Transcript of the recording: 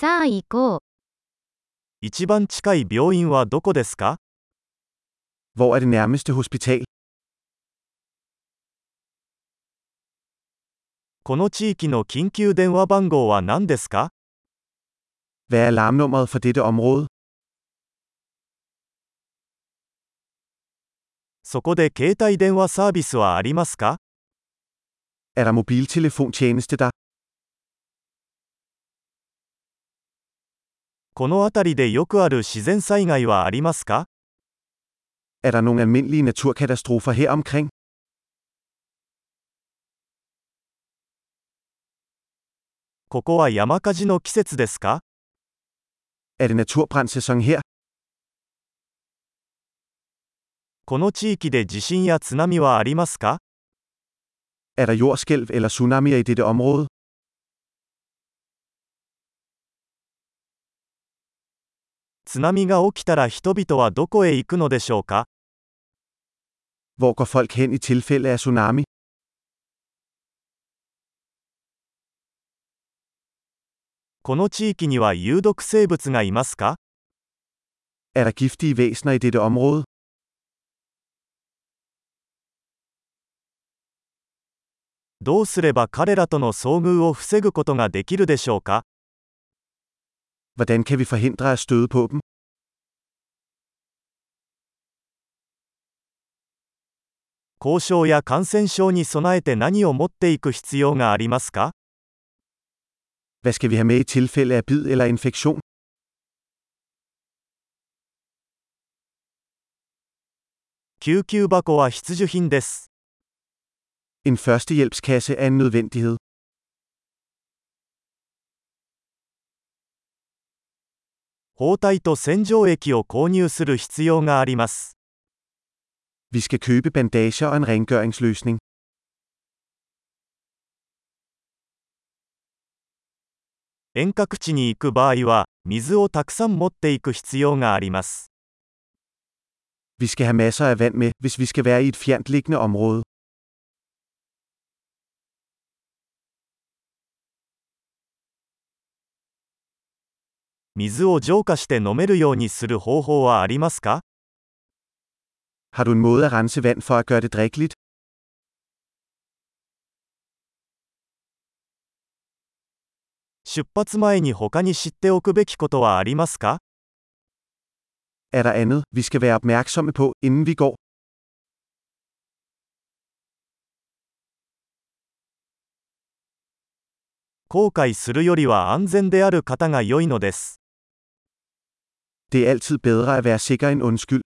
さあ行こう。一番近い病院はどこですか Hvor er det nærmeste hospital? この地域の緊急電話番号は何ですか Hvad er alarmnummeret for dette område? そこで携帯電話サービスはありますか Er der mobiltelefontjeneste der? この辺りでよくある自然災害はありますか Er der nogle almindelige naturkatastrofer her omkring? ここは山火事の季節ですか Er det naturbrandssæson her? この地域で地震や津波はありますか Er der jordskælv eller tsunamier i dette område? 津波が起きたら人々はどこへ行くのでしょうか Hvor går folk hen i tilfælde af tsunami? この地域には有毒生物がいますか Er der giftige væsener i dette område? どうすれば彼らとの遭遇を防ぐことができるでしょうか Hvordan kan vi forhindre at støde på dem? 交渉や感染症に備えて何を持っていく必要がありますか Hvad skal vi have med i tilfælde af bid eller infektion? 救急箱は必需品です。En førstehjælpskasse er en nødvendighed. 包帯と洗浄液を購入する必要があります。Vi skal købe bandager og en rengøringsløsning. 遠隔地に行く場合は、水をたくさん持っていく必要があります。Vi skal have masser af vand med, hvis vi skal være i et fjernt liggende område. 水を浄化して飲めるようにする方法はありますか Har du en måde at rense vand for at gøre det drikkeligt? 出発前に他に知っておくべきことはありますか Er der andet, vi skal være opmærksomme på, inden vi går? 後悔するよりは安全である方が良いのです。Det er altid bedre at være sikker end undskyld.